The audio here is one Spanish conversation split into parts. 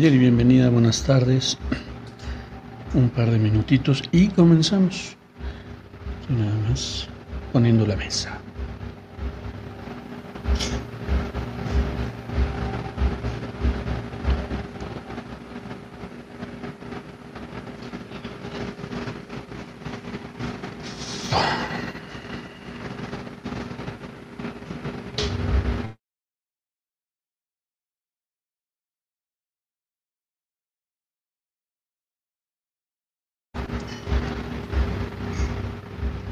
Nayeli, bienvenida, buenas tardes. Un par de minutitos y comenzamos. Nada más poniendo la mesa.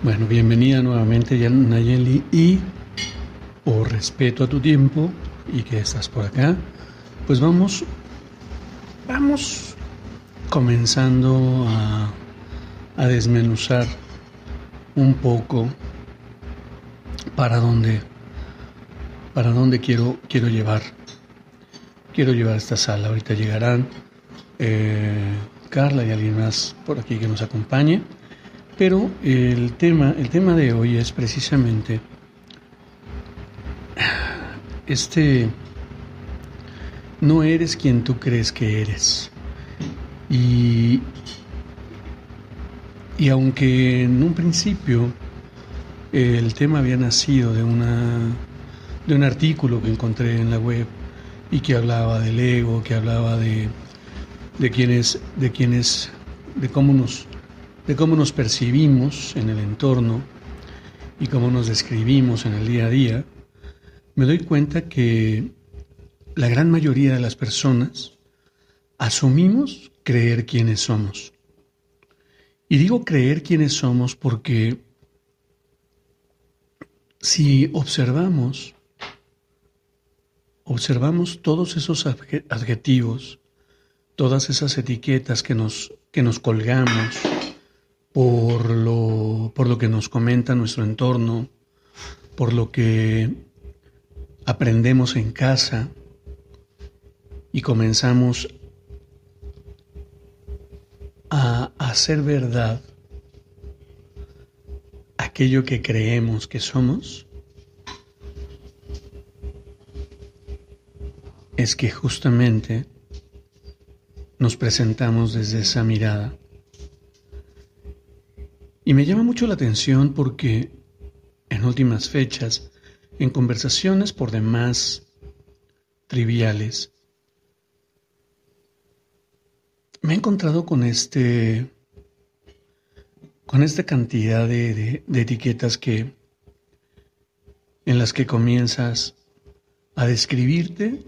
Bueno, bienvenida nuevamente Nayeli y por respeto a tu tiempo y que estás por acá, pues vamos, vamos comenzando a, a desmenuzar un poco para dónde, para dónde quiero, quiero llevar, quiero llevar esta sala. Ahorita llegarán eh, Carla y alguien más por aquí que nos acompañe. Pero el tema, el tema de hoy es precisamente este no eres quien tú crees que eres. Y, y aunque en un principio el tema había nacido de una de un artículo que encontré en la web y que hablaba del ego, que hablaba de, de de quienes, de cómo nos de cómo nos percibimos en el entorno y cómo nos describimos en el día a día, me doy cuenta que la gran mayoría de las personas asumimos creer quiénes somos. Y digo creer quiénes somos porque si observamos, observamos todos esos adjetivos, todas esas etiquetas que nos, que nos colgamos, por lo, por lo que nos comenta nuestro entorno, por lo que aprendemos en casa y comenzamos a hacer verdad aquello que creemos que somos, es que justamente nos presentamos desde esa mirada y me llama mucho la atención porque en últimas fechas, en conversaciones por demás triviales, me he encontrado con este con esta cantidad de, de, etiquetas que en las que comienzas a describirte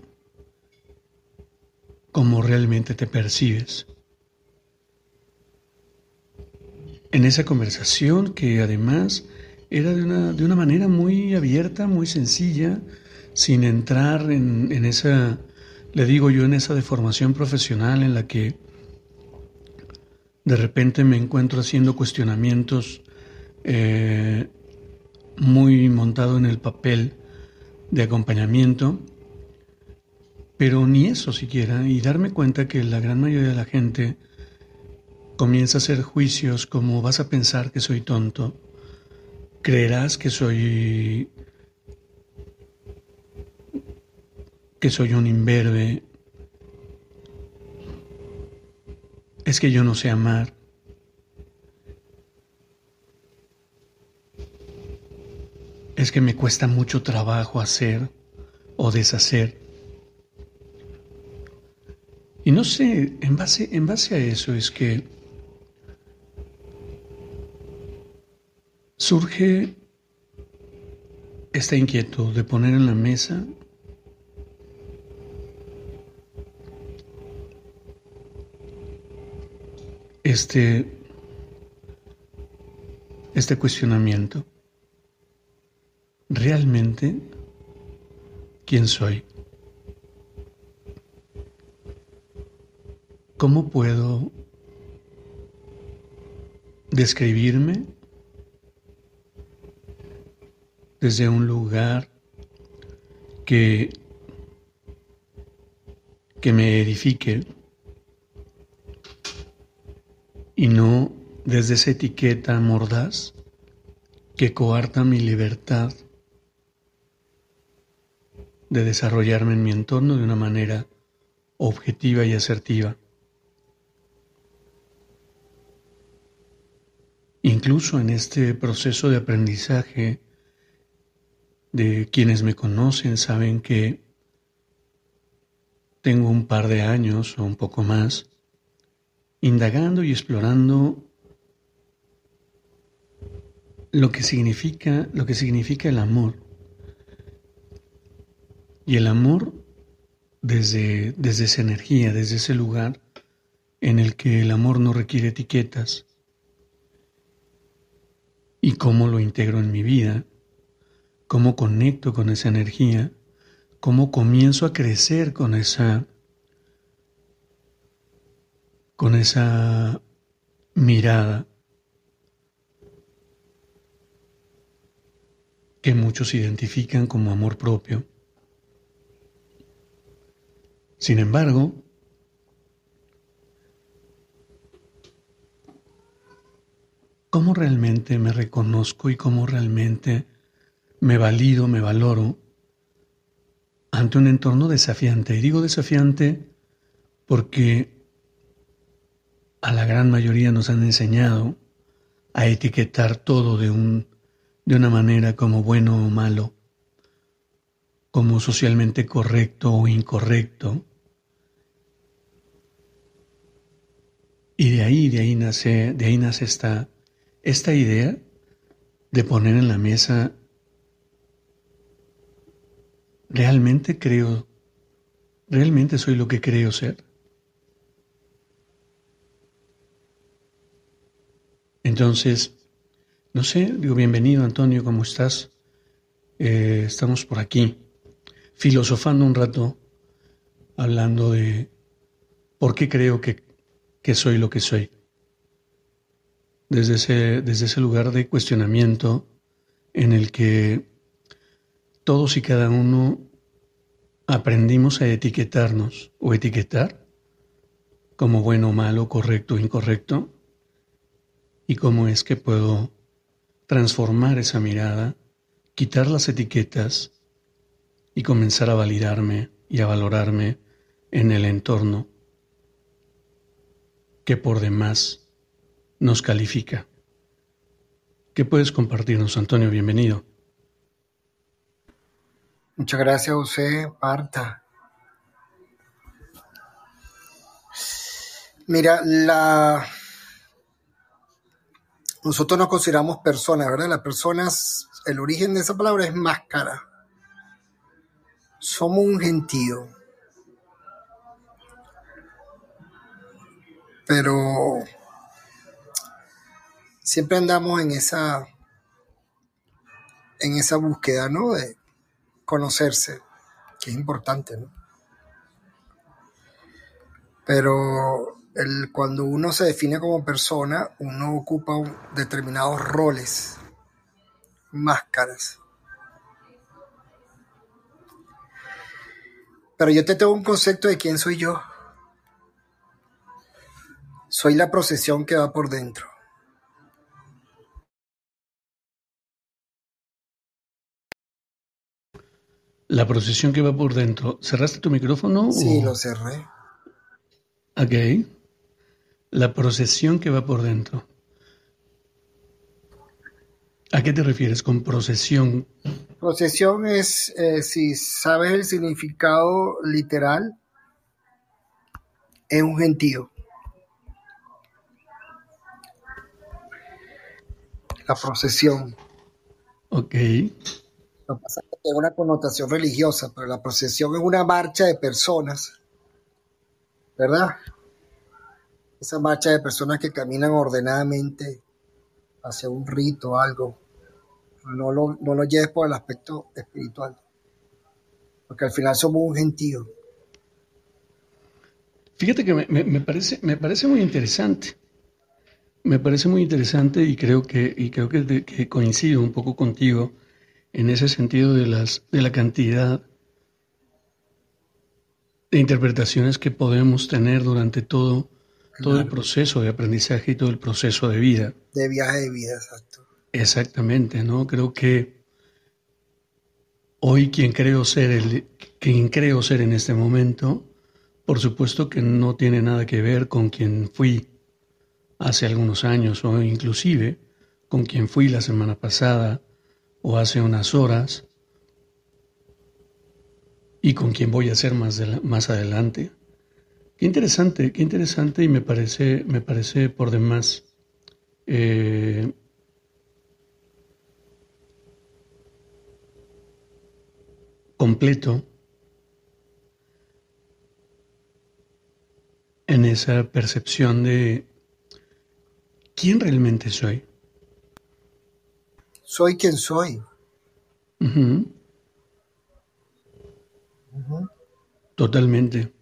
como realmente te percibes. En esa conversación que además era de una, de una manera muy abierta, muy sencilla, sin entrar en, en, esa, le digo yo, en esa deformación profesional en la que de repente me encuentro haciendo cuestionamientos eh, muy montado en el papel de acompañamiento, pero ni eso siquiera, y darme cuenta que la gran mayoría de la gente comienza a hacer juicios como vas a pensar que soy tonto, creerás que soy que soy un imberbe, es que yo no sé amar. Es que me cuesta mucho trabajo hacer o deshacer. Y no sé, en base, en base a eso es que surge esta inquietud de poner en la mesa este, este cuestionamiento. ¿Realmente quién soy. ¿Cómo puedo describirme desde un lugar que, que me edifique y no desde esa etiqueta mordaz que coarta mi libertad de desarrollarme en mi entorno de una manera objetiva y asertiva. Incluso en este proceso de aprendizaje, de quienes me conocen saben que tengo un par de años o un poco más indagando y explorando lo que significa, lo que significa el amor. Y el amor desde, desde esa energía, desde ese lugar en el que el amor no requiere etiquetas. Y cómo lo integro en mi vida, cómo conecto con esa energía, cómo comienzo a crecer con esa con esa mirada que muchos identifican como amor propio. Sin embargo, ¿cómo realmente me reconozco y cómo realmente me valido, me valoro ante un entorno desafiante? Y digo desafiante porque a la gran mayoría nos han enseñado a etiquetar todo de, un, de una manera como bueno o malo, como socialmente correcto o incorrecto. Y de ahí, de ahí nace, de ahí nace esta, esta idea de poner en la mesa, realmente creo, realmente soy lo que creo ser. Entonces, no sé, digo, bienvenido Antonio, ¿cómo estás? Eh, estamos por aquí, filosofando un rato, hablando de por qué creo que, que soy lo que soy. Desde ese, desde ese lugar de cuestionamiento en el que todos y cada uno aprendimos a etiquetarnos o etiquetar como bueno, malo, correcto, incorrecto y cómo es que puedo transformar esa mirada, quitar las etiquetas y comenzar a validarme y a valorarme en el entorno que por demás nos califica. ¿Qué puedes compartirnos, Antonio? Bienvenido. Muchas gracias, José, Marta. Mira, la nosotros nos consideramos personas, ¿verdad? Las personas, el origen de esa palabra es máscara. Somos un gentío. Pero siempre andamos en esa en esa búsqueda, ¿no? De conocerse, que es importante, ¿no? Pero cuando uno se define como persona, uno ocupa determinados roles, máscaras. Pero yo te tengo un concepto de quién soy yo. Soy la procesión que va por dentro. La procesión que va por dentro. ¿Cerraste tu micrófono? Sí, lo cerré. Ok. La procesión que va por dentro. ¿A qué te refieres con procesión? Procesión es, eh, si sabes el significado literal, es un gentío. La procesión. Ok. Lo que pasa es que tiene una connotación religiosa, pero la procesión es una marcha de personas, ¿verdad? esa marcha de personas que caminan ordenadamente hacia un rito, algo. No lo, no lo lleves por el aspecto espiritual. porque al final somos un gentío. Fíjate que me, parece, me parece muy interesante. Me parece muy interesante y creo que, y creo que, coincido un poco contigo en ese sentido de, las, de la cantidad de interpretaciones que podemos tener durante todo, todo el proceso de aprendizaje y todo el proceso de vida. De viaje de vida, exacto. Exactamente, ¿no? Creo que hoy quien creo ser el, quien creo ser en este momento, por supuesto que no tiene nada que ver con quien fui hace algunos años o inclusive con quien fui la semana pasada o hace unas horas y con quien voy a ser más, más adelante. Qué interesante, qué interesante y me parece, me parece por demás eh, completo en esa percepción de quién realmente soy. Soy quien soy. Totalmente.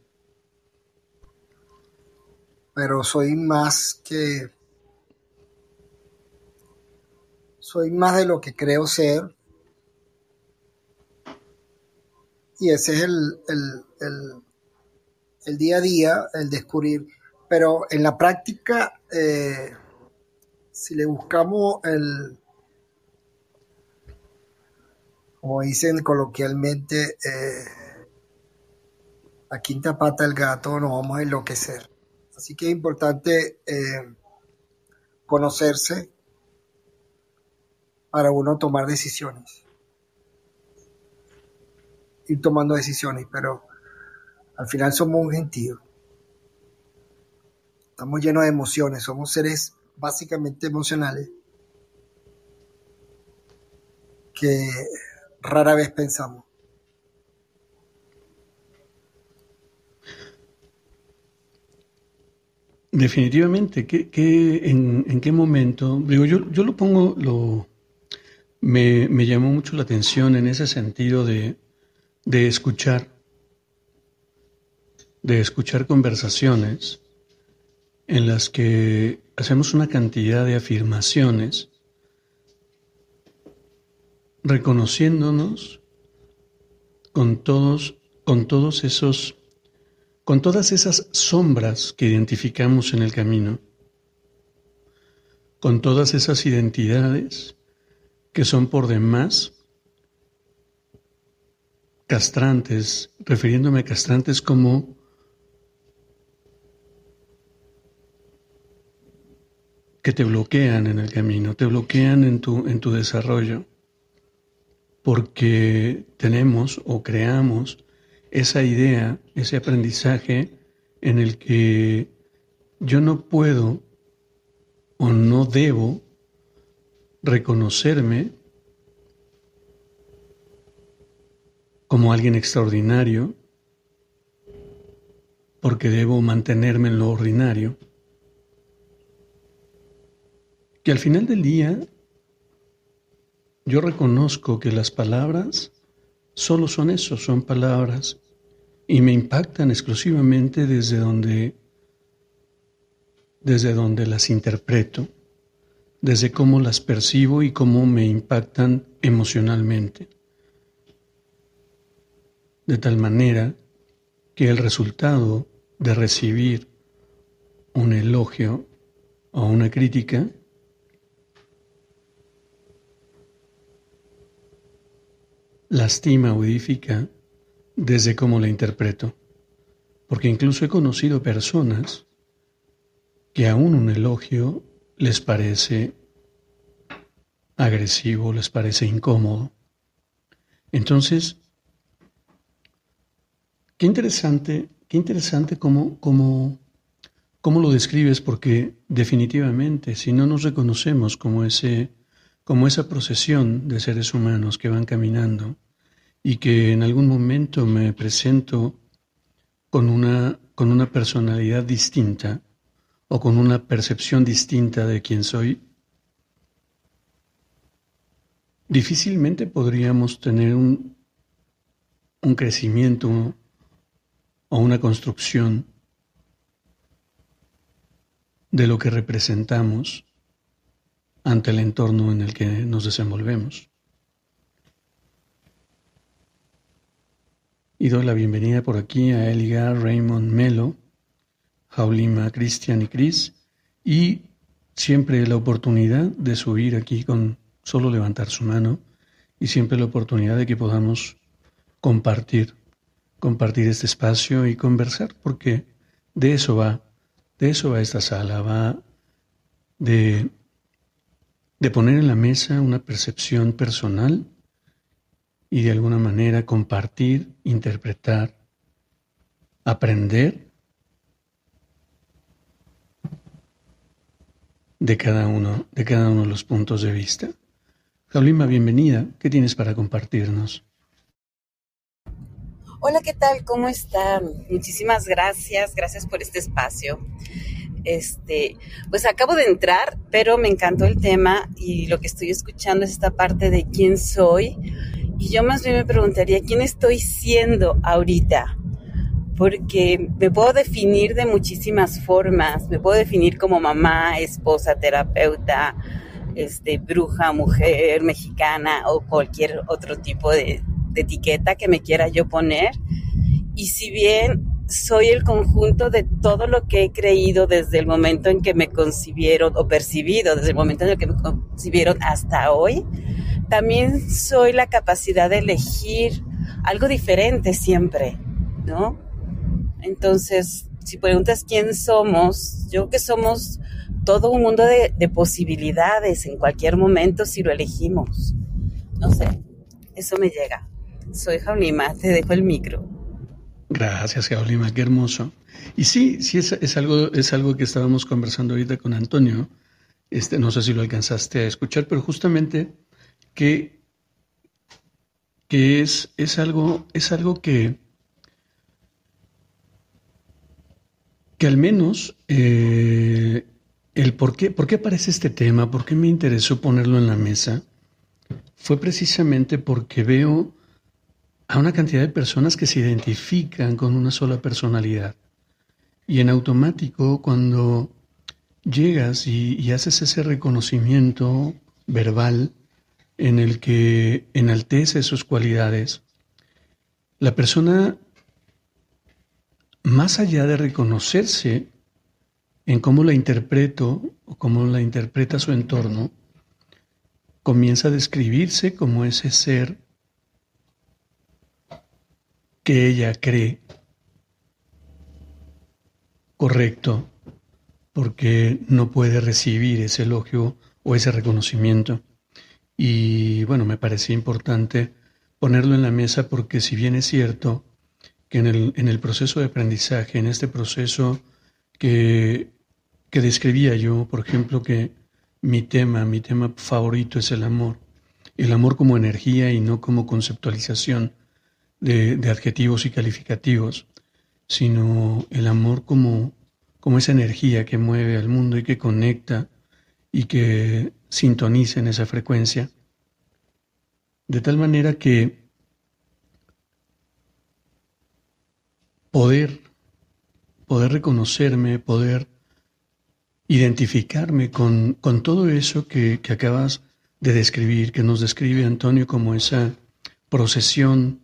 Pero soy más que... Soy más de lo que creo ser. Y ese es el, el, día a día, el descubrir. Pero en la práctica, eh, si le buscamos el, como dicen coloquialmente, eh, la quinta pata del gato, nos vamos a enloquecer. Así que es importante eh, conocerse para uno tomar decisiones. Ir tomando decisiones, pero al final somos un gentío. Estamos llenos de emociones, somos seres básicamente emocionales que rara vez pensamos. Definitivamente, ¿qué, en, qué momento? Digo, yo, yo lo pongo, lo, me, me, llamó mucho la atención en ese sentido de, de escuchar, de escuchar conversaciones en las que hacemos una cantidad de afirmaciones reconociéndonos con todos, con todos esos, con todas esas sombras que identificamos en el camino, con todas esas identidades que son por demás castrantes, refiriéndome a castrantes como que te bloquean en el camino, te bloquean en tu, en tu desarrollo porque tenemos o creamos esa idea, ese aprendizaje en el que yo no puedo o no debo reconocerme como alguien extraordinario, porque debo mantenerme en lo ordinario, que al final del día yo reconozco que las palabras solo son eso, son palabras, y me impactan exclusivamente desde donde, desde donde las interpreto, desde cómo las percibo y cómo me impactan emocionalmente. De tal manera que el resultado de recibir un elogio o una crítica lastima o edifica desde cómo la interpreto, porque incluso he conocido personas que aún un elogio les parece agresivo, les parece incómodo. Entonces, qué interesante, qué interesante cómo, cómo, cómo lo describes, porque definitivamente si no nos reconocemos como ese como esa procesión de seres humanos que van caminando y que en algún momento me presento con una, con una personalidad distinta o con una percepción distinta de quién soy, difícilmente podríamos tener un, un crecimiento o una construcción de lo que representamos ante el entorno en el que nos desenvolvemos. Y doy la bienvenida por aquí a Eligar, Raymond Melo, Jaulima, Cristian y Cris, y siempre la oportunidad de subir aquí con solo levantar su mano, y siempre la oportunidad de que podamos compartir, compartir este espacio y conversar, porque de eso va, de eso va esta sala, va de, de poner en la mesa una percepción personal y de alguna manera compartir, interpretar, aprender de cada uno, de cada uno de los puntos de vista. Jaulima, bienvenida. ¿Qué tienes para compartirnos? Hola, ¿qué tal? ¿Cómo están? Muchísimas gracias, gracias por este espacio. Este, pues acabo de entrar, pero me encantó el tema y lo que estoy escuchando es esta parte de quién soy y yo más bien me preguntaría, ¿quién estoy siendo ahorita? Porque me puedo definir de muchísimas formas. Me puedo definir como mamá, esposa, terapeuta, este, bruja, mujer, mexicana o cualquier otro tipo de, de etiqueta que me quiera yo poner. Y si bien soy el conjunto de todo lo que he creído desde el momento en que me concibieron o percibido, desde el momento en el que me concibieron hasta hoy, también soy la capacidad de elegir algo diferente siempre, ¿no? Entonces, si preguntas quién somos, yo creo que somos todo un mundo de, posibilidades en cualquier momento si lo elegimos. No sé, eso me llega. Soy Jaulima, te dejo el micro. Gracias, Jaulima, qué hermoso. Y sí, sí es, es, algo, es algo que estábamos conversando ahorita con Antonio. Este, no sé si lo alcanzaste a escuchar, pero justamente que, que es, es, algo, es algo que, que al menos eh, el por qué, por qué aparece este tema, por qué me interesó ponerlo en la mesa, fue precisamente porque veo a una cantidad de personas que se identifican con una sola personalidad. Y en automático, cuando llegas y, y haces ese reconocimiento verbal, en el que enaltece sus cualidades, la persona, más allá de reconocerse en cómo la interpreto o cómo la interpreta su entorno, comienza a describirse como ese ser que ella cree correcto, porque no puede recibir ese elogio o ese reconocimiento. Y bueno, me parecía importante ponerlo en la mesa porque si bien es cierto que en el, en el proceso de aprendizaje, en este proceso que, que describía yo, por ejemplo, que mi tema, mi tema favorito es el amor, el amor como energía y no como conceptualización de, adjetivos y calificativos, sino el amor como, como esa energía que mueve al mundo y que conecta y que sintoniza en esa frecuencia. De tal manera que poder, poder reconocerme, poder identificarme con, con todo eso que, acabas de describir, que nos describe Antonio como esa procesión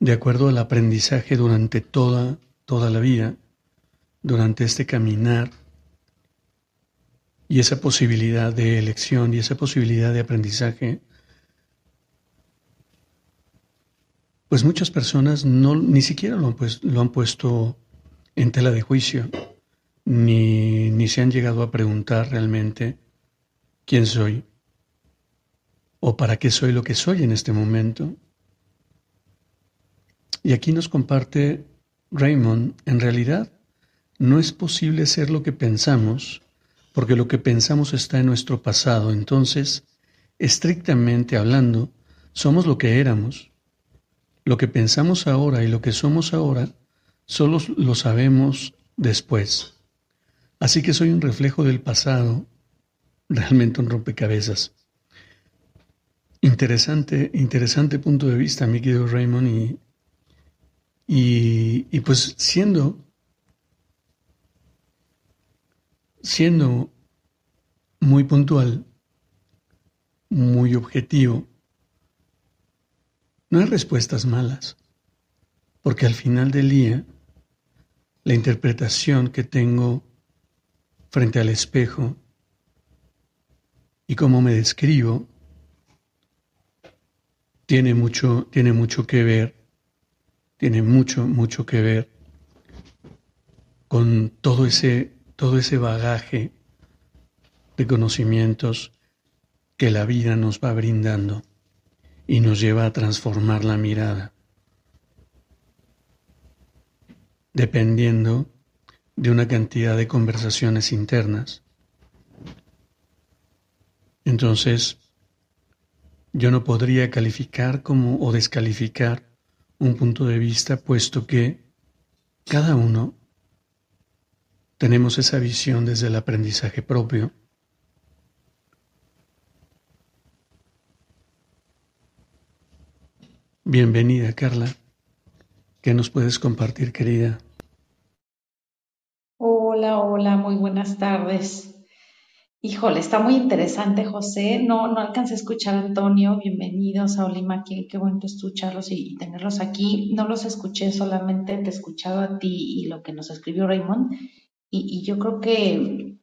de acuerdo al aprendizaje durante toda, toda la vida, durante este caminar y esa posibilidad de elección y esa posibilidad de aprendizaje, pues muchas personas no, ni siquiera lo han, pues, puesto en tela de juicio, ni, ni se han llegado a preguntar realmente quién soy o para qué soy lo que soy en este momento. Y aquí nos comparte Raymond, en realidad no es posible ser lo que pensamos porque lo que pensamos está en nuestro pasado. Entonces, estrictamente hablando, somos lo que éramos. Lo que pensamos ahora y lo que somos ahora, solo lo sabemos después. Así que soy un reflejo del pasado, realmente un rompecabezas. Interesante, interesante punto de vista, mi querido Raymond, y, y, y pues siendo, siendo muy puntual, muy objetivo, no hay respuestas malas, porque al final del día, la interpretación que tengo frente al espejo y cómo me describo tiene mucho, tiene mucho que ver, tiene mucho, mucho que ver con todo ese, todo ese bagaje de conocimientos que la vida nos va brindando y nos lleva a transformar la mirada, dependiendo de una cantidad de conversaciones internas. Entonces, yo no podría calificar como o descalificar un punto de vista, puesto que cada uno tenemos esa visión desde el aprendizaje propio Bienvenida, Carla. ¿Qué nos puedes compartir, querida? Hola, hola, muy buenas tardes. Híjole, está muy interesante, José. No, no alcancé a escuchar a Antonio. Bienvenidos a Olima. Qué, qué bueno escucharlos y, tenerlos aquí. No los escuché, solamente te he escuchado a ti y lo que nos escribió Raymond. y yo creo que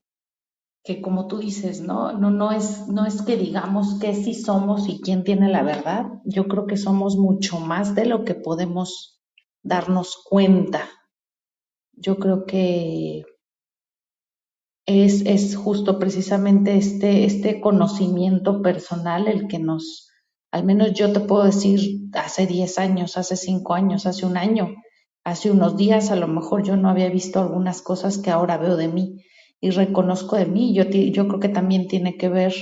que como tú dices, ¿no? No, no, es, no es que digamos que sí somos y quién tiene la verdad. Yo creo que somos mucho más de lo que podemos darnos cuenta. Yo creo que es, es justo precisamente este, este conocimiento personal el que nos, al menos yo te puedo decir, hace 10 años, hace 5 años, hace un año, hace unos días, a lo mejor yo no había visto algunas cosas que ahora veo de mí y reconozco de mí. Yo, yo creo que también tiene que ver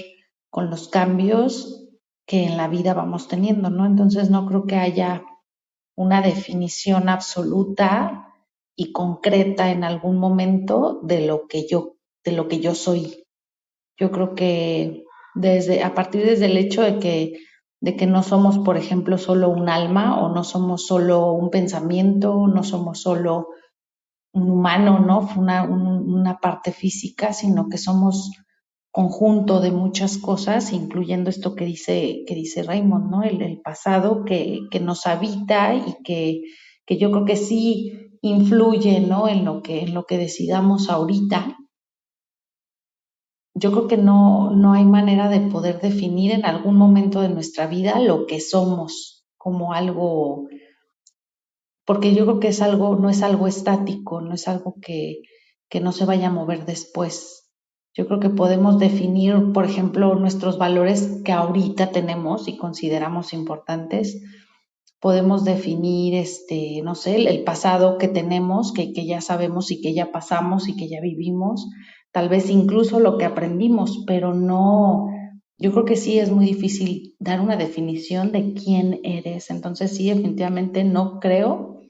con los cambios que en la vida vamos teniendo, ¿no? Entonces no creo que haya una definición absoluta y concreta en algún momento de lo que yo, de lo que yo soy. Yo creo que desde, a partir desde el hecho de que, de que no somos, por ejemplo, solo un alma o no somos solo un pensamiento, no somos solo un humano, ¿no? Una, una parte física, sino que somos conjunto de muchas cosas, incluyendo esto que dice, que dice Raymond, ¿no? El, pasado que, que, nos habita y que, que, yo creo que sí influye, ¿no? En lo que, en lo que decidamos ahorita. Yo creo que no, no hay manera de poder definir en algún momento de nuestra vida lo que somos como algo porque yo creo que es algo, no es algo estático, no es algo que, que no se vaya a mover después. Yo creo que podemos definir, por ejemplo, nuestros valores que ahorita tenemos y consideramos importantes. Podemos definir, este, no sé, el, pasado que tenemos, que, que ya sabemos y que ya pasamos y que ya vivimos. Tal vez incluso lo que aprendimos, pero no, yo creo que sí es muy difícil dar una definición de quién eres. Entonces sí, definitivamente no creo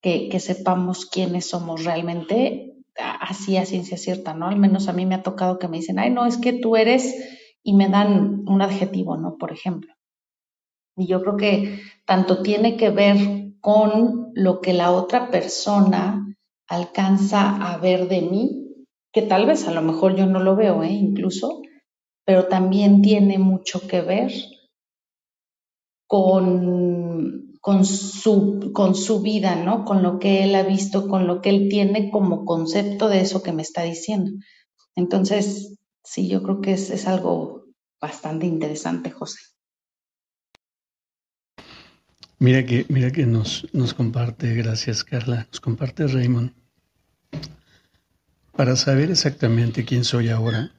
que, sepamos quiénes somos realmente, así a ciencia cierta, ¿no? Al menos a mí me ha tocado que me dicen, ay, no, es que tú eres, y me dan un adjetivo, ¿no? Por ejemplo. Y yo creo que tanto tiene que ver con lo que la otra persona alcanza a ver de mí, que tal vez a lo mejor yo no lo veo, ¿eh? Incluso, pero también tiene mucho que ver con con su, con su vida, ¿no? Con lo que él ha visto, con lo que él tiene como concepto de eso que me está diciendo. Entonces, sí, yo creo que es, es algo bastante interesante, José. Mira que, mira que nos, nos comparte, gracias Carla, nos comparte Raymond. Para saber exactamente quién soy ahora,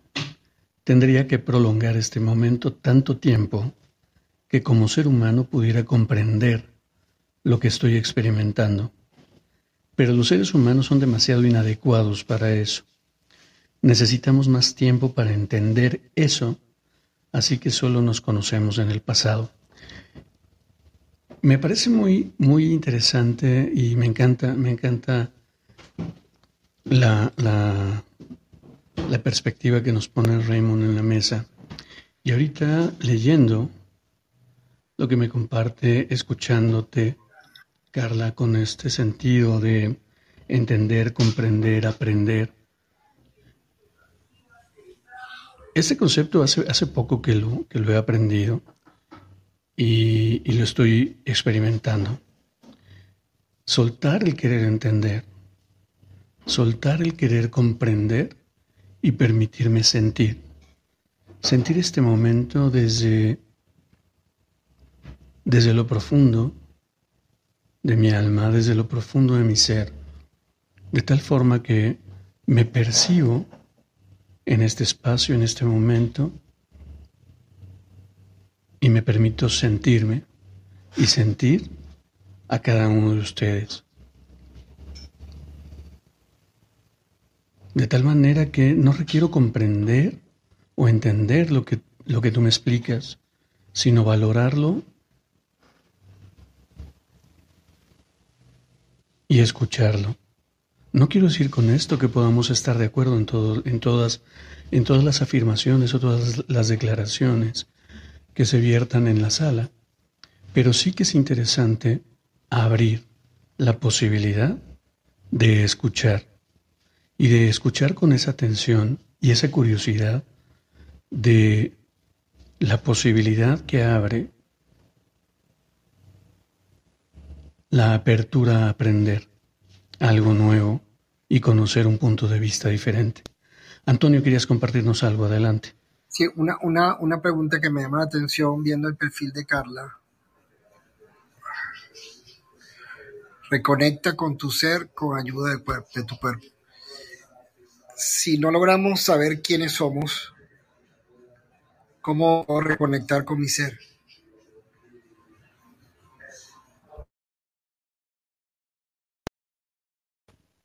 tendría que prolongar este momento tanto tiempo que como ser humano pudiera comprender lo que estoy experimentando. Pero los seres humanos son demasiado inadecuados para eso. Necesitamos más tiempo para entender eso, así que solo nos conocemos en el pasado. Me parece muy, muy interesante y me encanta, me encanta la, la, perspectiva que nos pone Raymond en la mesa. Y ahorita leyendo lo que me comparte escuchándote, Carla, con este sentido de entender, comprender, aprender. Este concepto hace, hace poco que lo, que lo he aprendido y, y lo estoy experimentando. Soltar el querer entender, soltar el querer comprender y permitirme sentir. Sentir este momento desde, desde lo profundo de mi alma, desde lo profundo de mi ser, de tal forma que me percibo en este espacio, en este momento, y me permito sentirme y sentir a cada uno de ustedes. De tal manera que no requiero comprender o entender lo que, lo que tú me explicas, sino valorarlo y escucharlo. No quiero decir con esto que podamos estar de acuerdo en, todo, en, todas, en todas las afirmaciones o todas las declaraciones que se viertan en la sala, pero sí que es interesante abrir la posibilidad de escuchar y de escuchar con esa atención y esa curiosidad de la posibilidad que abre la apertura a aprender algo nuevo y conocer un punto de vista diferente. Antonio, querías compartirnos algo, adelante. Sí, una, una, una pregunta que me llama la atención viendo el perfil de Carla. Reconecta con tu ser con ayuda de, de tu cuerpo. Si no logramos saber quiénes somos, ¿Cómo reconectar con mi ser?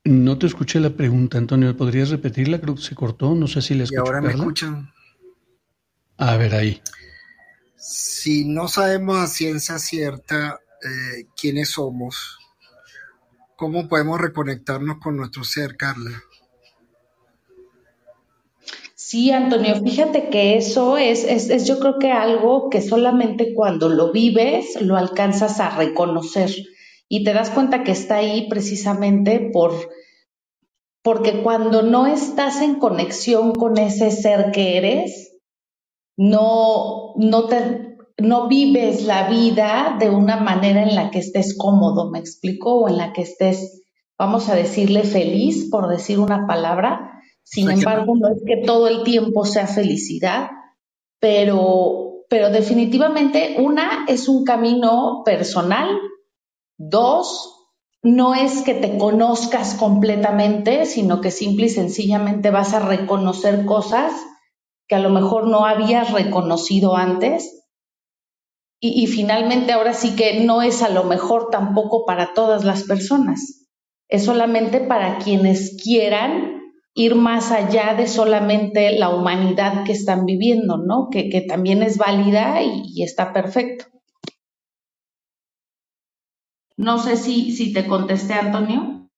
No te escuché la pregunta, Antonio. ¿Podrías repetirla? Creo que se cortó. No sé si la escuché. Y ahora me escuchan. A ver, ahí. Si no sabemos a ciencia cierta eh, quiénes somos, ¿cómo podemos reconectarnos con nuestro ser, Carla? Sí, Antonio, fíjate que eso es, es, yo creo que algo que solamente cuando lo vives lo alcanzas a reconocer y te das cuenta que está ahí precisamente por, porque cuando no estás en conexión con ese ser que eres, no, no te, no vives la vida de una manera en la que estés cómodo, ¿me explico? O en la que estés, vamos a decirle feliz, por decir una palabra, sin embargo, no es que todo el tiempo sea felicidad, pero, pero definitivamente una es un camino personal, dos, no es que te conozcas completamente, sino que simple y sencillamente vas a reconocer cosas que a lo mejor no habías reconocido antes. Y, y, finalmente ahora sí que no es a lo mejor tampoco para todas las personas, es solamente para quienes quieran ir más allá de solamente la humanidad que están viviendo, ¿no? Que, también es válida y, está perfecto. No sé si, si te contesté, Antonio.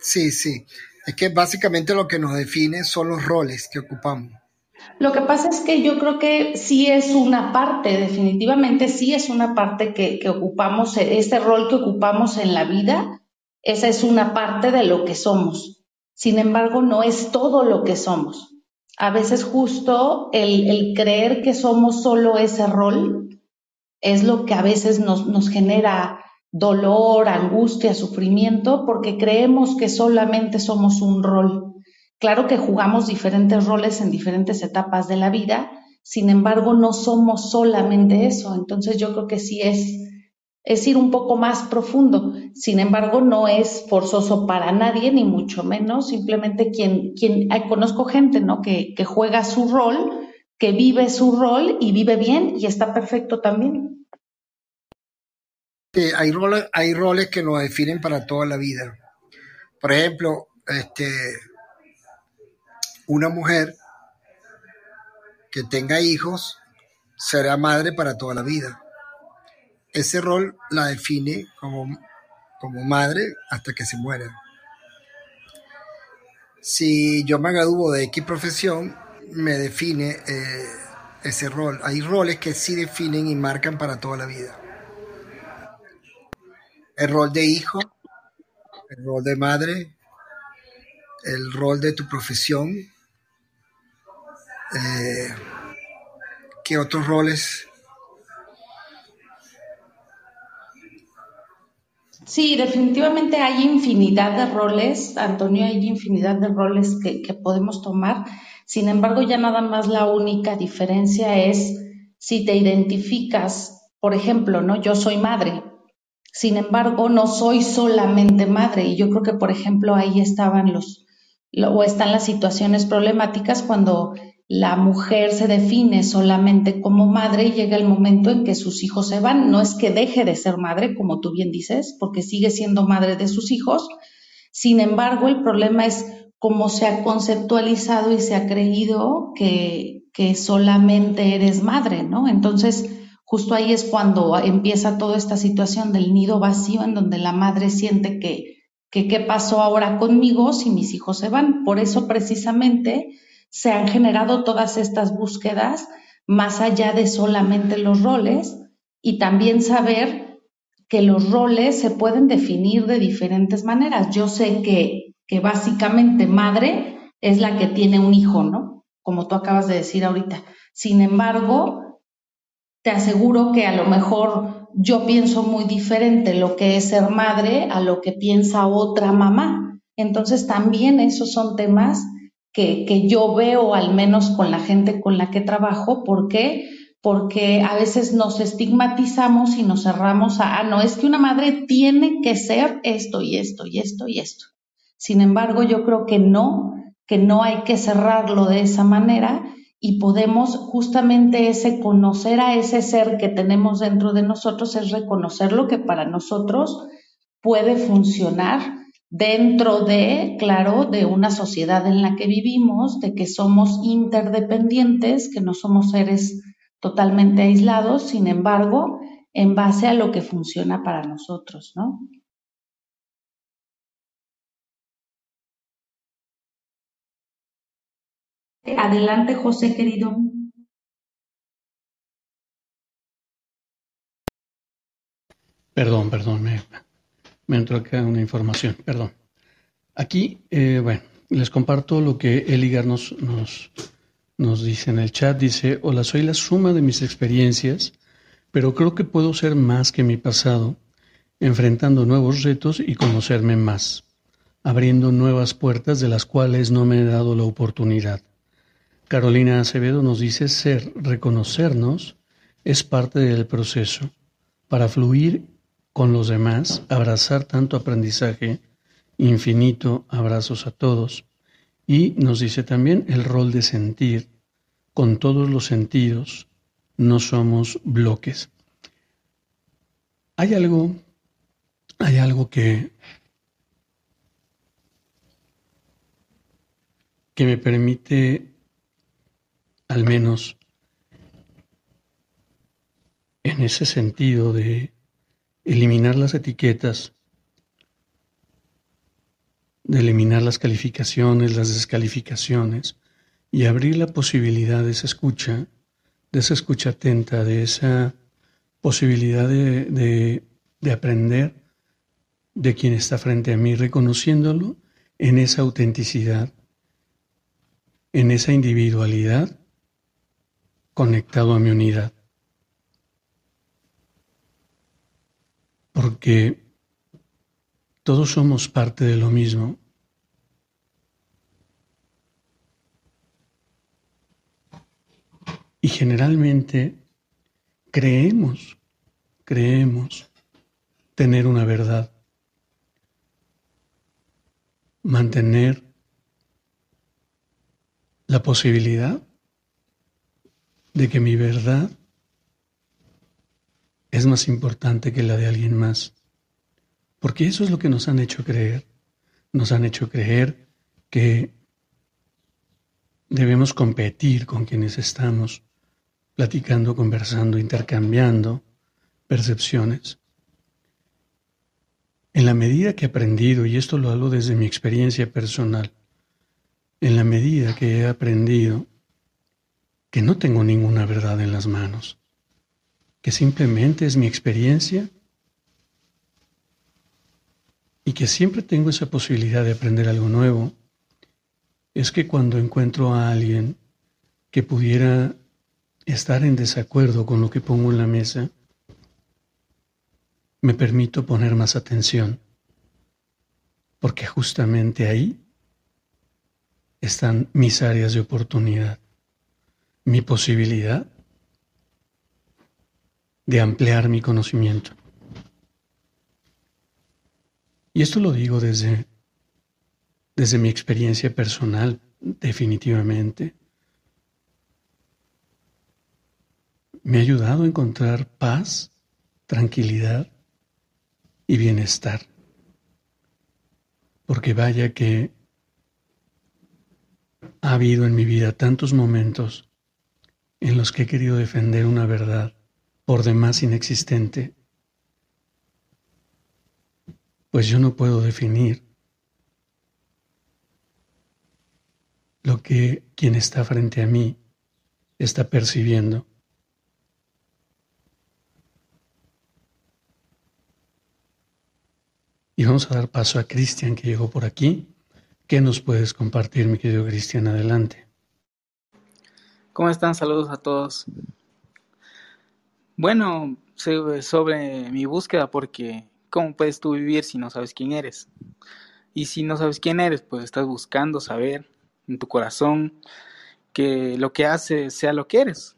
Sí, sí. Es que básicamente lo que nos define son los roles que ocupamos. Lo que pasa es que yo creo que sí es una parte, definitivamente sí es una parte que, que ocupamos, ese rol que ocupamos en la vida, esa es una parte de lo que somos. Sin embargo, no es todo lo que somos. A veces justo el, creer que somos solo ese rol es lo que a veces nos, nos genera dolor, angustia, sufrimiento, porque creemos que solamente somos un rol. Claro que jugamos diferentes roles en diferentes etapas de la vida, sin embargo no somos solamente eso. Entonces yo creo que sí es es ir un poco más profundo. Sin embargo, no es forzoso para nadie, ni mucho menos, simplemente quien, quien conozco gente, ¿no? Que, que juega su rol, que vive su rol y vive bien y está perfecto también. hay, roles, hay roles que nos definen para toda la vida. Por ejemplo, este, una mujer que tenga hijos será madre para toda la vida ese rol la define como, como madre hasta que se muera. Si yo me gradúo de X profesión, me define eh, ese rol. Hay roles que sí definen y marcan para toda la vida. El rol de hijo, el rol de madre, el rol de tu profesión. Eh, ¿Qué otros roles Sí, definitivamente hay infinidad de roles, Antonio, hay infinidad de roles que, podemos tomar. Sin embargo, ya nada más la única diferencia es si te identificas, por ejemplo, ¿no? Yo soy madre. Sin embargo, no soy solamente madre. Y yo creo que, por ejemplo, ahí estaban los, o están las situaciones problemáticas cuando la mujer se define solamente como madre y llega el momento en que sus hijos se van. No es que deje de ser madre, como tú bien dices, porque sigue siendo madre de sus hijos. Sin embargo, el problema es cómo se ha conceptualizado y se ha creído que, solamente eres madre, ¿no? Entonces, justo ahí es cuando empieza toda esta situación del nido vacío en donde la madre siente que, que qué pasó ahora conmigo si mis hijos se van. Por eso precisamente se han generado todas estas búsquedas más allá de solamente los roles y también saber que los roles se pueden definir de diferentes maneras. Yo sé que, que básicamente madre es la que tiene un hijo, ¿no? Como tú acabas de decir ahorita. Sin embargo, te aseguro que a lo mejor yo pienso muy diferente lo que es ser madre a lo que piensa otra mamá. Entonces también esos son temas que, yo veo, al menos con la gente con la que trabajo. ¿Por qué? Porque a veces nos estigmatizamos y nos cerramos a, ah, no, es que una madre tiene que ser esto y esto y esto y esto. Sin embargo, yo creo que no, que no hay que cerrarlo de esa manera y podemos justamente ese conocer a ese ser que tenemos dentro de nosotros es reconocer lo que para nosotros puede funcionar dentro de, claro, de una sociedad en la que vivimos, de que somos interdependientes, que no somos seres totalmente aislados, sin embargo, en base a lo que funciona para nosotros, ¿no? Adelante, José, querido. Perdón, perdón, me, me entró acá una información, perdón. Aquí, eh, bueno, les comparto lo que Eligar nos, nos, nos dice en el chat. Dice, hola, soy la suma de mis experiencias, pero creo que puedo ser más que mi pasado, enfrentando nuevos retos y conocerme más, abriendo nuevas puertas de las cuales no me he dado la oportunidad. Carolina Acevedo nos dice, ser, reconocernos, es parte del proceso para fluir con los demás, abrazar tanto aprendizaje infinito, abrazos a todos. Y nos dice también el rol de sentir, con todos los sentidos, no somos bloques. Hay algo, hay algo que, que me permite al menos en ese sentido de eliminar las etiquetas, de eliminar las calificaciones, las descalificaciones y abrir la posibilidad de esa escucha, de esa escucha atenta, de esa posibilidad de, de aprender de quien está frente a mí, reconociéndolo en esa autenticidad, en esa individualidad, conectado a mi unidad. Porque todos somos parte de lo mismo. Y generalmente creemos, creemos tener una verdad, mantener la posibilidad de que mi verdad es más importante que la de alguien más. Porque eso es lo que nos han hecho creer. Nos han hecho creer que debemos competir con quienes estamos platicando, conversando, intercambiando percepciones. En la medida que he aprendido, y esto lo hablo desde mi experiencia personal, en la medida que he aprendido que no tengo ninguna verdad en las manos, que simplemente es mi experiencia y que siempre tengo esa posibilidad de aprender algo nuevo, es que cuando encuentro a alguien que pudiera estar en desacuerdo con lo que pongo en la mesa, me permito poner más atención, porque justamente ahí están mis áreas de oportunidad, mi posibilidad de ampliar mi conocimiento. Y esto lo digo desde, desde mi experiencia personal, definitivamente. Me ha ayudado a encontrar paz, tranquilidad y bienestar. Porque vaya que ha habido en mi vida tantos momentos en los que he querido defender una verdad por demás inexistente pues yo no puedo definir lo que quien está frente a mí está percibiendo. Y vamos a dar paso a Cristian que llegó por aquí. ¿Qué nos puedes compartir, mi querido Cristian? Adelante. ¿Cómo están? Saludos a todos. Bueno, sobre mi búsqueda, porque ¿cómo puedes tú vivir si no sabes quién eres? Y si no sabes quién eres, pues estás buscando saber en tu corazón que lo que haces sea lo que eres.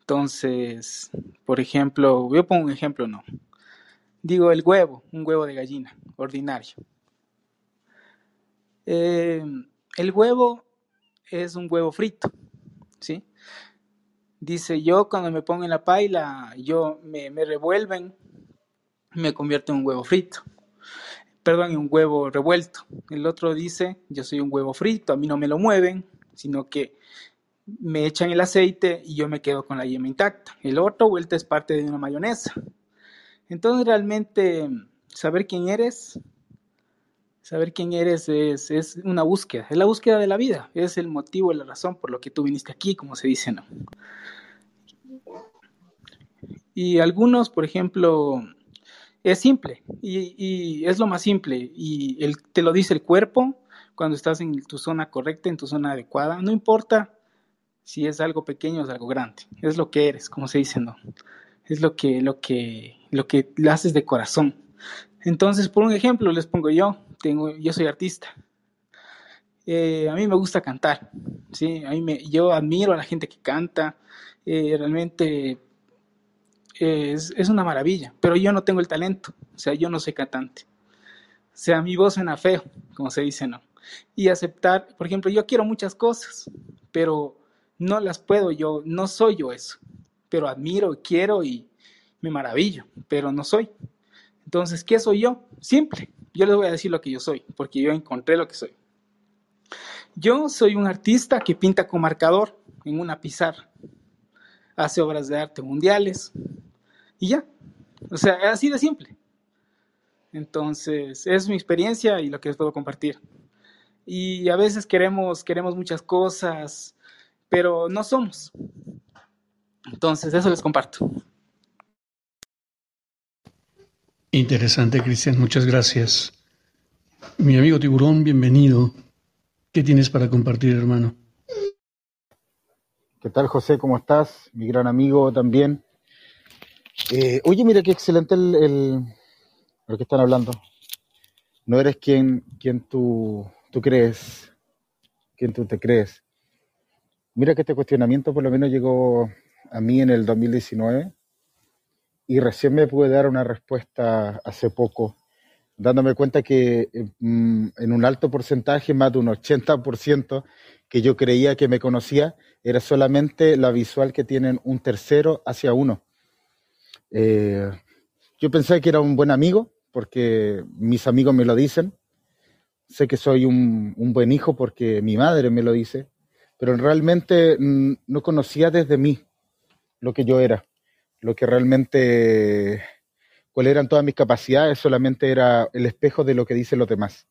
Entonces, por ejemplo, yo pongo un ejemplo, no. Digo el huevo, un huevo de gallina, ordinario. Eh, el huevo es un huevo frito, ¿sí? Dice, yo cuando me pongo en la paila, yo me, revuelven me convierte en un huevo frito. Perdón, en un huevo revuelto. El otro dice, yo soy un huevo frito, a mí no me lo mueven, sino que me echan el aceite y yo me quedo con la yema intacta. El otro vuelta es parte de una mayonesa. Entonces realmente saber quién eres, saber quién eres es, es, una búsqueda, es la búsqueda de la vida, es el motivo y la razón por lo que tú viniste aquí, como se dice, ¿no? Y algunos, por ejemplo, es simple y, es lo más simple y el, te lo dice el cuerpo cuando estás en tu zona correcta, en tu zona adecuada. No importa si es algo pequeño o es algo grande, es lo que eres, como se dice, ¿no? Es lo que, lo que, lo que haces de corazón. Entonces, por un ejemplo, les pongo yo, tengo, yo soy artista. Eh, a mí me gusta cantar, ¿sí? A mí me, yo admiro a la gente que canta, eh, realmente es, una maravilla, pero yo no tengo el talento, o sea, yo no soy cantante. O sea, mi voz suena feo, como se dice, ¿no? Y aceptar, por ejemplo, yo quiero muchas cosas, pero no las puedo, yo no soy yo eso, pero admiro, quiero y me maravillo, pero no soy. Entonces, ¿qué soy yo? Simple, yo les voy a decir lo que yo soy, porque yo encontré lo que soy. Yo soy un artista que pinta con marcador en una pizarra, hace obras de arte mundiales, y ya. O sea, es así de simple. Entonces, es mi experiencia y lo que les puedo compartir. Y a veces queremos, queremos muchas cosas, pero no somos. Entonces, eso les comparto. Interesante, Cristian, muchas gracias. Mi amigo Tiburón, bienvenido. ¿Qué tienes para compartir, hermano? ¿Qué tal, José? ¿Cómo estás? Mi gran amigo también. Eh, oye, mira qué excelente el, lo que están hablando. No eres quien, quien tú, tú crees, quien tú te crees. Mira que este cuestionamiento por lo menos llegó a mí en el 2019 y recién me pude dar una respuesta hace poco, dándome cuenta que mm, en un alto porcentaje, más de un 80%, que yo creía que me conocía, era solamente la visual que tienen un tercero hacia uno. Eh, yo pensé que era un buen amigo, porque mis amigos me lo dicen. Sé que soy un, buen hijo porque mi madre me lo dice, pero realmente mm, no conocía desde mí lo que yo era, lo que realmente, cuáles eran todas mis capacidades, solamente era el espejo de lo que dicen los demás.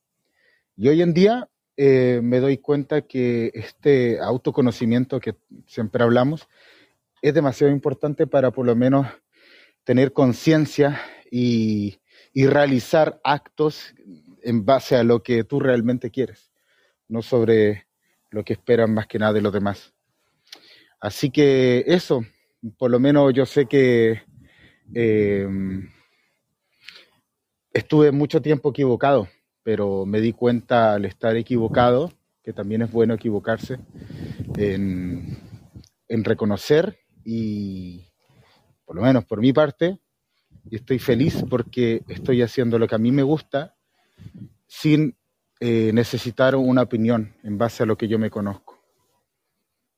Y hoy en día eh, me doy cuenta que este autoconocimiento que siempre hablamos es demasiado importante para por lo menos tener conciencia y, y realizar actos en base a lo que tú realmente quieres, no sobre lo que esperan más que nada de los demás. Así que eso, por lo menos yo sé que eh, estuve mucho tiempo equivocado, pero me di cuenta al estar equivocado, que también es bueno equivocarse, en, reconocer y, por lo menos por mi parte, estoy feliz porque estoy haciendo lo que a mí me gusta sin eh, necesitar una opinión en base a lo que yo me conozco.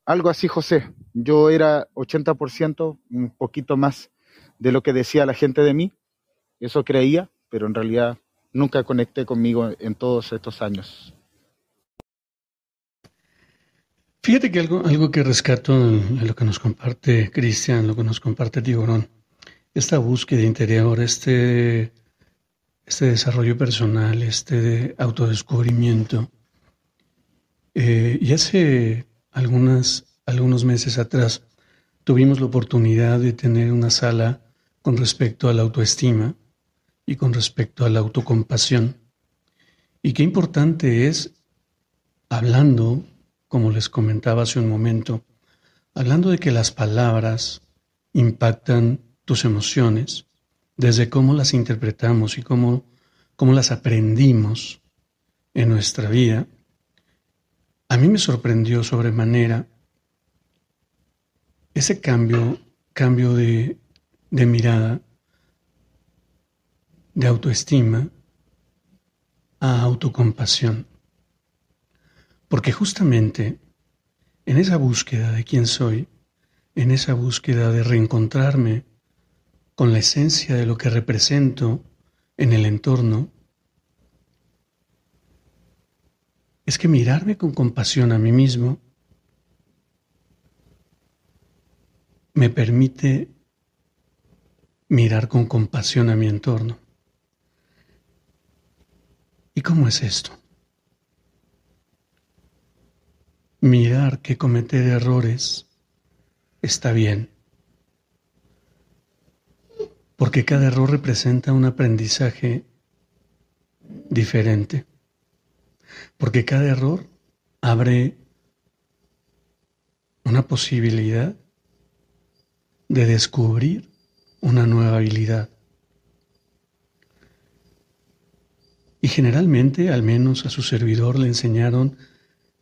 Algo así, José. Yo era 80%, un poquito más de lo que decía la gente de mí. Eso creía, pero en realidad nunca conecté conmigo en todos estos años. Fíjate que algo, algo que rescato lo que nos comparte Cristian, lo que nos comparte Tiburón, esta búsqueda interior, este, este desarrollo personal, este autodescubrimiento. Eh, y hace algunas, algunos meses atrás tuvimos la oportunidad de tener una sala con respecto a la autoestima y con respecto a la autocompasión. Y qué importante es, hablando, como les comentaba hace un momento, hablando de que las palabras impactan tus emociones, desde cómo las interpretamos y cómo, cómo las aprendimos en nuestra vida, a mí me sorprendió sobremanera ese cambio, cambio de, mirada, de autoestima a autocompasión. Porque justamente en esa búsqueda de quién soy, en esa búsqueda de reencontrarme con la esencia de lo que represento en el entorno, es que mirarme con compasión a mí mismo me permite mirar con compasión a mi entorno. ¿Y cómo es esto? Mirar que cometer errores está bien porque cada error representa un aprendizaje diferente, porque cada error abre una posibilidad de descubrir una nueva habilidad. Y generalmente, al menos a su servidor, le enseñaron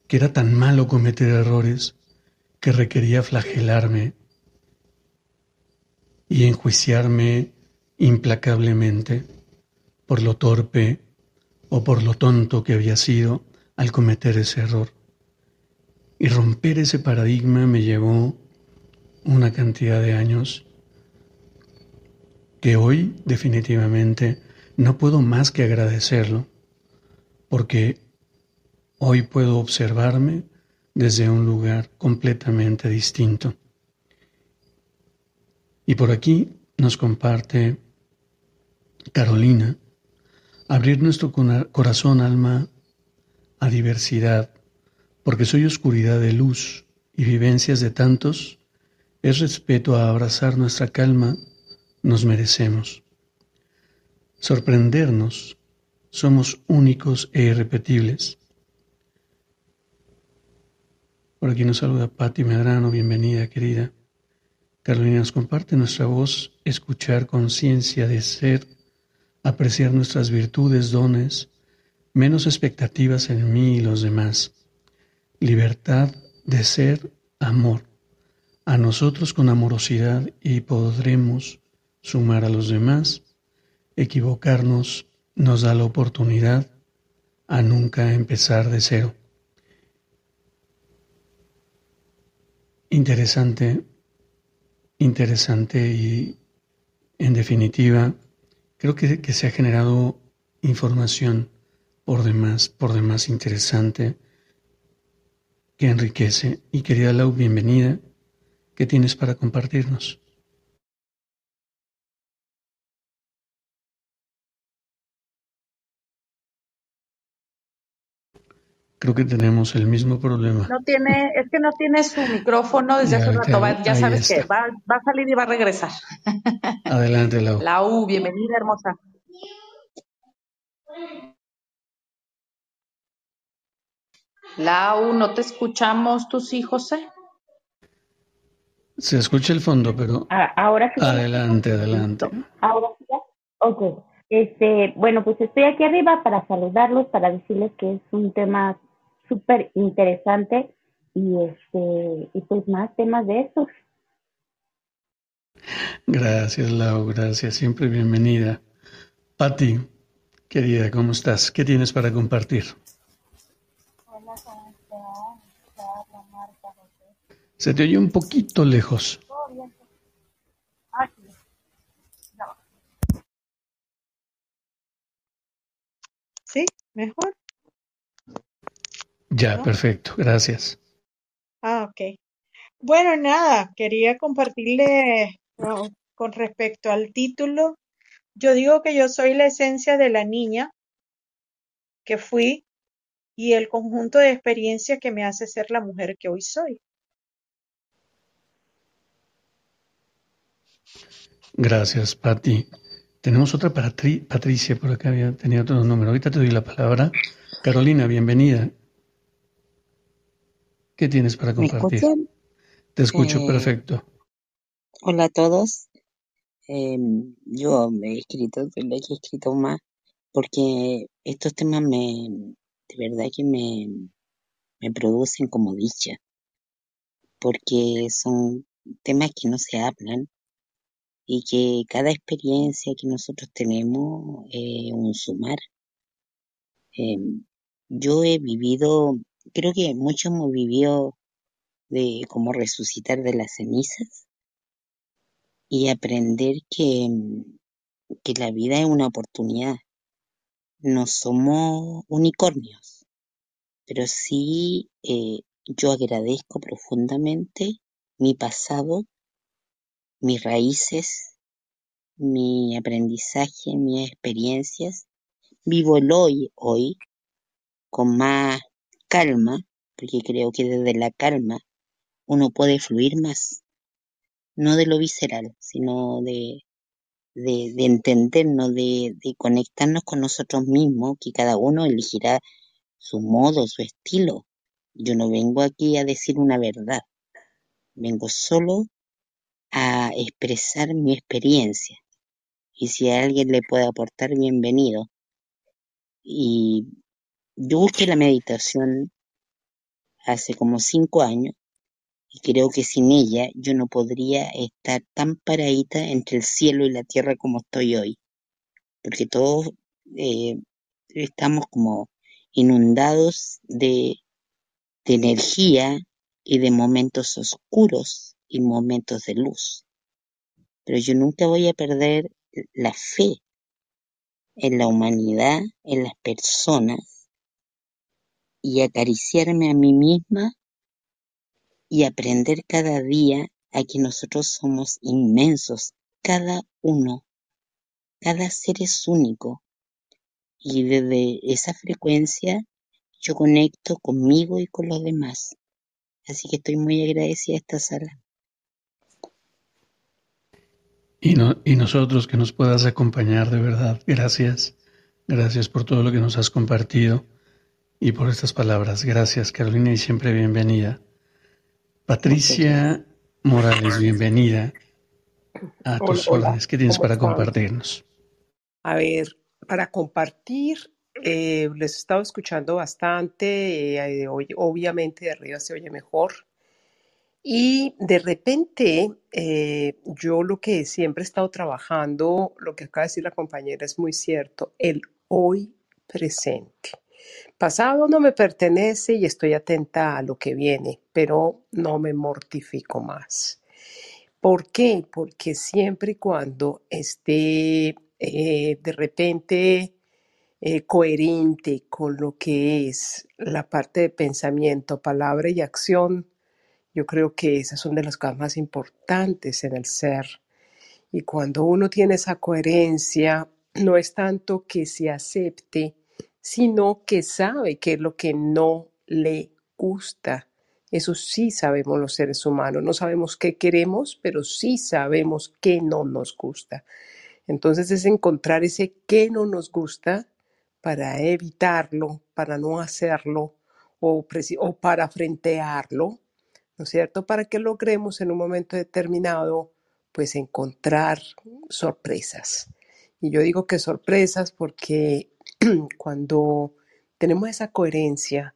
que era tan malo cometer errores que requería flagelarme y enjuiciarme implacablemente por lo torpe o por lo tonto que había sido al cometer ese error. Y romper ese paradigma me llevó una cantidad de años que hoy definitivamente no puedo más que agradecerlo, porque hoy puedo observarme desde un lugar completamente distinto. Y por aquí nos comparte Carolina, abrir nuestro corazón, alma, a diversidad, porque soy oscuridad de luz y vivencias de tantos, es respeto a abrazar nuestra calma, nos merecemos. Sorprendernos, somos únicos e irrepetibles. Por aquí nos saluda Patti Medrano, bienvenida querida. Carolina nos comparte nuestra voz, escuchar conciencia de ser, apreciar nuestras virtudes, dones, menos expectativas en mí y los demás. Libertad de ser, amor. A nosotros con amorosidad y podremos sumar a los demás. Equivocarnos nos da la oportunidad a nunca empezar de cero. Interesante interesante y en definitiva creo que, se ha generado información por demás, por demás interesante que enriquece. Y querida Lau, bienvenida. ¿Qué tienes para compartirnos? Creo que tenemos el mismo problema. No tiene, es que no tiene su micrófono desde hace un rato. ya sabes que va, va, a salir y va a regresar. Adelante, Lau. Lau, bienvenida, hermosa. Lau, no te escuchamos, tus hijos, José. Se escucha el fondo, pero. Ah, ahora sí. Adelante, adelante. Ahora sí. Ok. Este, bueno, pues estoy aquí arriba para saludarlos, para decirles que es un tema súper interesante y este y pues más temas de estos. Gracias, Lau, gracias. Siempre bienvenida. Patti, querida, ¿cómo estás? ¿Qué tienes para compartir? Hola, ¿cómo Se te oye un poquito lejos. ¿Sí? ¿Mejor? Ya, perfecto, gracias. Ah, ok. Bueno, nada, quería compartirle con respecto al título. Yo digo que yo soy la esencia de la niña que fui y el conjunto de experiencias que me hace ser la mujer que hoy soy. Gracias, Patti. Tenemos otra para Patricia por acá, había, tenía otro número. Ahorita te doy la palabra. Carolina, bienvenida. ¿Qué tienes para compartir? Te escucho eh, perfecto. Hola a todos. Em, yo me he escrito, he escrito más, porque estos temas me, de verdad que me, me producen como dicha, porque son temas que no se hablan y que cada experiencia que nosotros tenemos es un sumar. Em, yo he vivido, creo que muchos hemos vivido de cómo resucitar de las cenizas y aprender que, que la vida es una oportunidad. No somos unicornios, pero sí eh, yo agradezco profundamente mi pasado mis raíces, mi aprendizaje, mis experiencias. Vivo el hoy, hoy, con más calma, porque creo que desde la calma uno puede fluir más, no de lo visceral, sino de, de, entendernos, de, de conectarnos con nosotros mismos, que cada uno elegirá su modo, su estilo. Yo no vengo aquí a decir una verdad, vengo solo a expresar mi experiencia. Y si a alguien le puede aportar, bienvenido. Y yo busqué la meditación hace como cinco años y creo que sin ella yo no podría estar tan paradita entre el cielo y la tierra como estoy hoy. Porque todos eh, estamos como inundados de, de energía y de momentos oscuros y momentos de luz. Pero yo nunca voy a perder la fe en la humanidad, en las personas, y acariciarme a mí misma y aprender cada día a que nosotros somos inmensos, cada uno, cada ser es único. Y desde esa frecuencia yo conecto conmigo y con los demás. Así que estoy muy agradecida a esta sala. Y, no, y nosotros que nos puedas acompañar de verdad. Gracias. Gracias por todo lo que nos has compartido y por estas palabras. Gracias, Carolina, y siempre bienvenida. Patricia Morales, bienvenida a tus órdenes. ¿Qué tienes para compartirnos? A ver, para compartir, eh, les he estado escuchando bastante. Eh, obviamente de arriba se oye mejor. Y de repente, eh, yo lo que siempre he estado trabajando, lo que acaba de decir la compañera es muy cierto, el hoy presente. Pasado no me pertenece y estoy atenta a lo que viene, pero no me mortifico más. ¿Por qué? Porque siempre y cuando esté eh, de repente eh, coherente con lo que es la parte de pensamiento, palabra y acción, yo creo que esas son de las cosas más importantes en el ser. Y cuando uno tiene esa coherencia, no es tanto que se acepte, sino que sabe qué es lo que no le gusta. Eso sí sabemos los seres humanos. No sabemos qué queremos, pero sí sabemos qué no nos gusta. Entonces es encontrar ese qué no nos gusta para evitarlo, para no hacerlo o, para frentearlo, ¿no es cierto? Para que logremos en un momento determinado, pues encontrar sorpresas. Y yo digo que sorpresas porque cuando tenemos esa coherencia,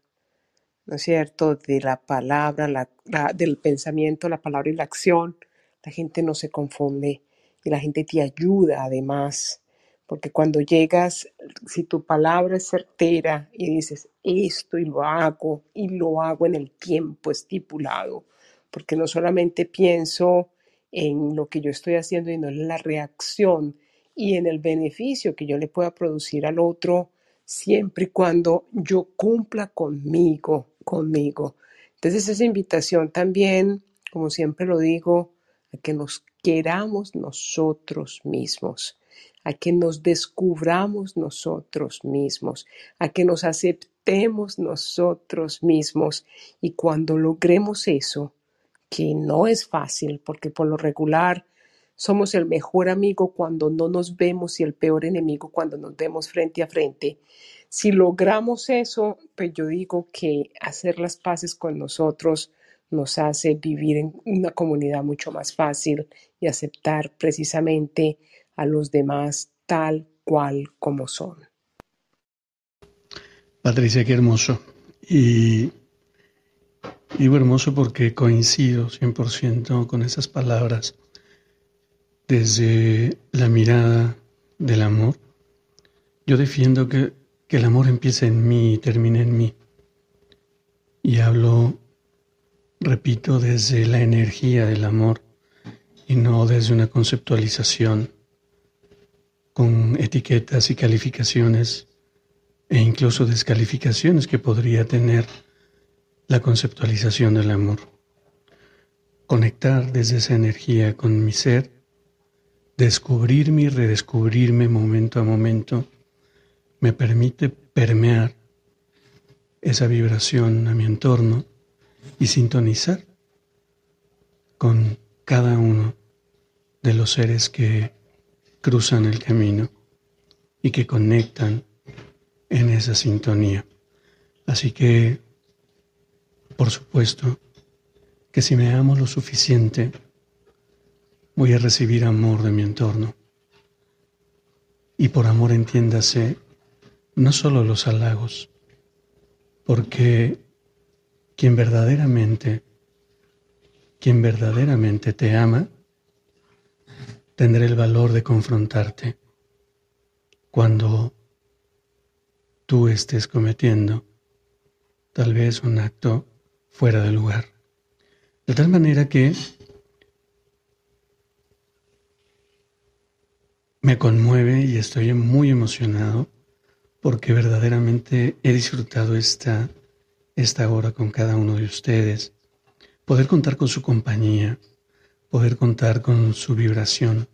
¿no es cierto?, de la palabra, la- del pensamiento, la palabra y la acción, la gente no se confunde y la gente te ayuda además, porque cuando llegas, si tu palabra es certera y dices esto y lo hago y lo hago en el tiempo estipulado, porque no solamente pienso en lo que yo estoy haciendo, sino en la reacción y en el beneficio que yo le pueda producir al otro, siempre y cuando yo cumpla conmigo, conmigo. Entonces esa invitación también, como siempre lo digo, a que nos queramos nosotros mismos, a que nos descubramos nosotros mismos, a que nos aceptemos nosotros mismos. Y cuando logremos eso, que no es fácil, porque por lo regular somos el mejor amigo cuando no nos vemos y el peor enemigo cuando nos vemos frente a frente. Si logramos eso, pues yo digo que hacer las paces con nosotros nos hace vivir en una comunidad mucho más fácil y aceptar precisamente a los demás tal cual como son. Patricia, qué hermoso. Y digo hermoso porque coincido 100% con esas palabras. Desde la mirada del amor, yo defiendo que, que el amor empiece en mí y termine en mí. Y hablo, repito, desde la energía del amor y no desde una conceptualización con etiquetas y calificaciones e incluso descalificaciones que podría tener la conceptualización del amor. Conectar desde esa energía con mi ser, descubrirme y redescubrirme momento a momento, me permite permear esa vibración a mi entorno y sintonizar con cada uno de los seres que cruzan el camino y que conectan en esa sintonía. Así que, por supuesto, que si me amo lo suficiente, voy a recibir amor de mi entorno. Y por amor entiéndase no solo los halagos, porque quien verdaderamente, quien verdaderamente te ama, tendrá el valor de confrontarte cuando tú estés cometiendo tal vez un acto fuera de lugar. De tal manera que me conmueve y estoy muy emocionado porque verdaderamente he disfrutado esta, esta hora con cada uno de ustedes. Poder contar con su compañía, poder contar con su vibración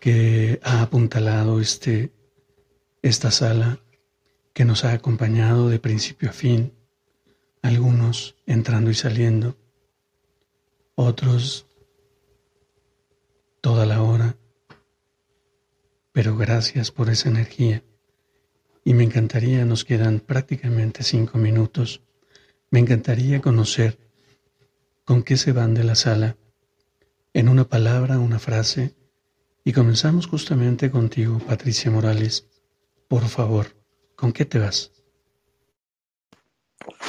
que ha apuntalado este, esta sala, que nos ha acompañado de principio a fin, algunos entrando y saliendo, otros toda la hora, pero gracias por esa energía. Y me encantaría, nos quedan prácticamente cinco minutos, me encantaría conocer con qué se van de la sala, en una palabra, una frase, y comenzamos justamente contigo, Patricia Morales. Por favor, ¿con qué te vas?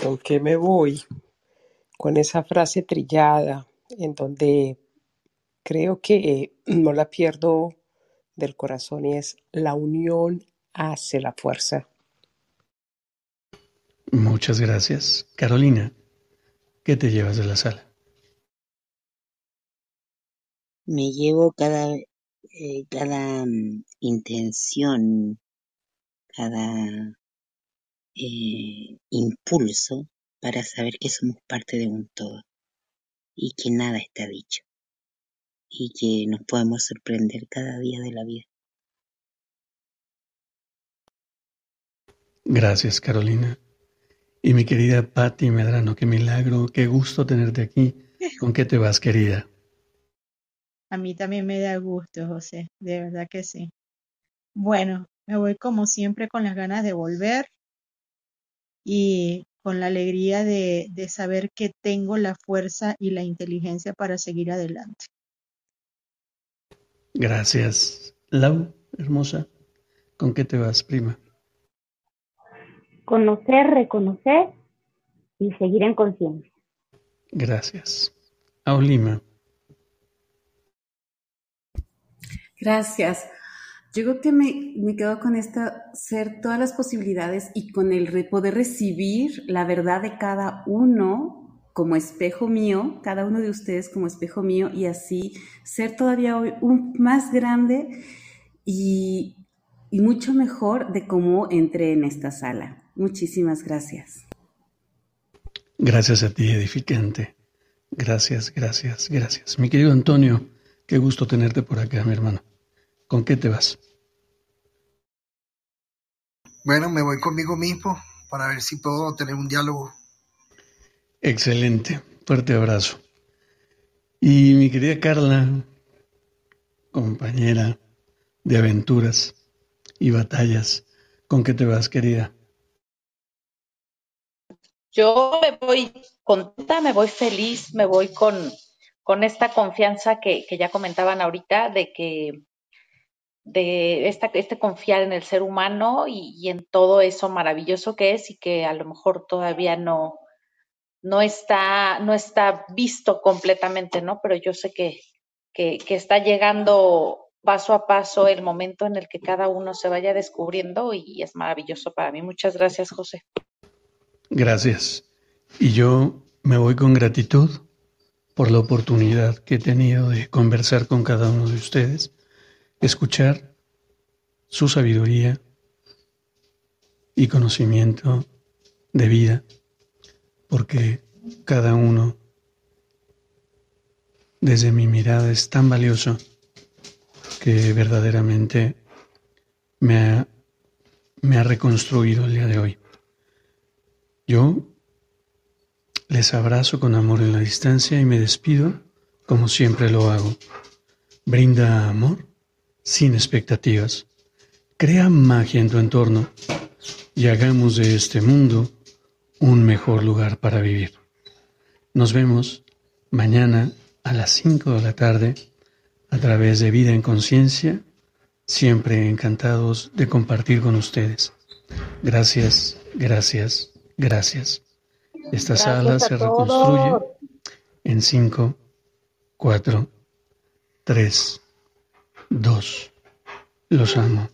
¿Con qué me voy? Con esa frase trillada en donde creo que no la pierdo del corazón y es la unión hace la fuerza. Muchas gracias. Carolina, ¿qué te llevas de la sala? Me llevo cada, eh, cada mm, intención, cada eh, impulso para saber que somos parte de un todo y que nada está dicho y que nos podemos sorprender cada día de la vida. Gracias, Carolina. Y mi querida Patti Medrano, qué milagro, qué gusto tenerte aquí. ¿Con qué te vas, querida? A mí también me da gusto, José, de verdad que sí. Bueno, me voy como siempre con las ganas de volver y con la alegría de, de saber que tengo la fuerza y la inteligencia para seguir adelante. Gracias. Lau, hermosa, ¿con qué te vas, prima? Conocer, reconocer y seguir en conciencia. Gracias. Aulima. Gracias. Yo creo que me, me quedo con esta, ser todas las posibilidades y con el re- poder recibir la verdad de cada uno como espejo mío, cada uno de ustedes como espejo mío y así ser todavía hoy un más grande y, y mucho mejor de cómo entré en esta sala. Muchísimas gracias. Gracias a ti, edificante. Gracias, gracias, gracias. Mi querido Antonio, qué gusto tenerte por acá, mi hermano. ¿Con qué te vas? Bueno, me voy conmigo mismo para ver si puedo tener un diálogo. Excelente. Fuerte abrazo. Y mi querida Carla, compañera de aventuras y batallas, ¿con qué te vas, querida? Yo me voy contenta, me voy feliz, me voy con, con esta confianza que, que ya comentaban ahorita de que de esta, este confiar en el ser humano y, y en todo eso maravilloso que es y que a lo mejor todavía no, no está, no está visto completamente, ¿no? Pero yo sé que, que, que está llegando paso a paso el momento en el que cada uno se vaya descubriendo y es maravilloso para mí. Muchas gracias, José. Gracias. Y yo me voy con gratitud por la oportunidad que he tenido de conversar con cada uno de ustedes, escuchar su sabiduría y conocimiento de vida, porque cada uno desde mi mirada es tan valioso que verdaderamente me ha, me ha reconstruido el día de hoy. Yo les abrazo con amor en la distancia y me despido como siempre lo hago. Brinda amor sin expectativas. Crea magia en tu entorno y hagamos de este mundo un mejor lugar para vivir. Nos vemos mañana a las 5 de la tarde a través de Vida en Conciencia, siempre encantados de compartir con ustedes. Gracias, gracias, gracias. Esta Gracias sala se todos. reconstruye en 5, 4, 3, 2. Los amo.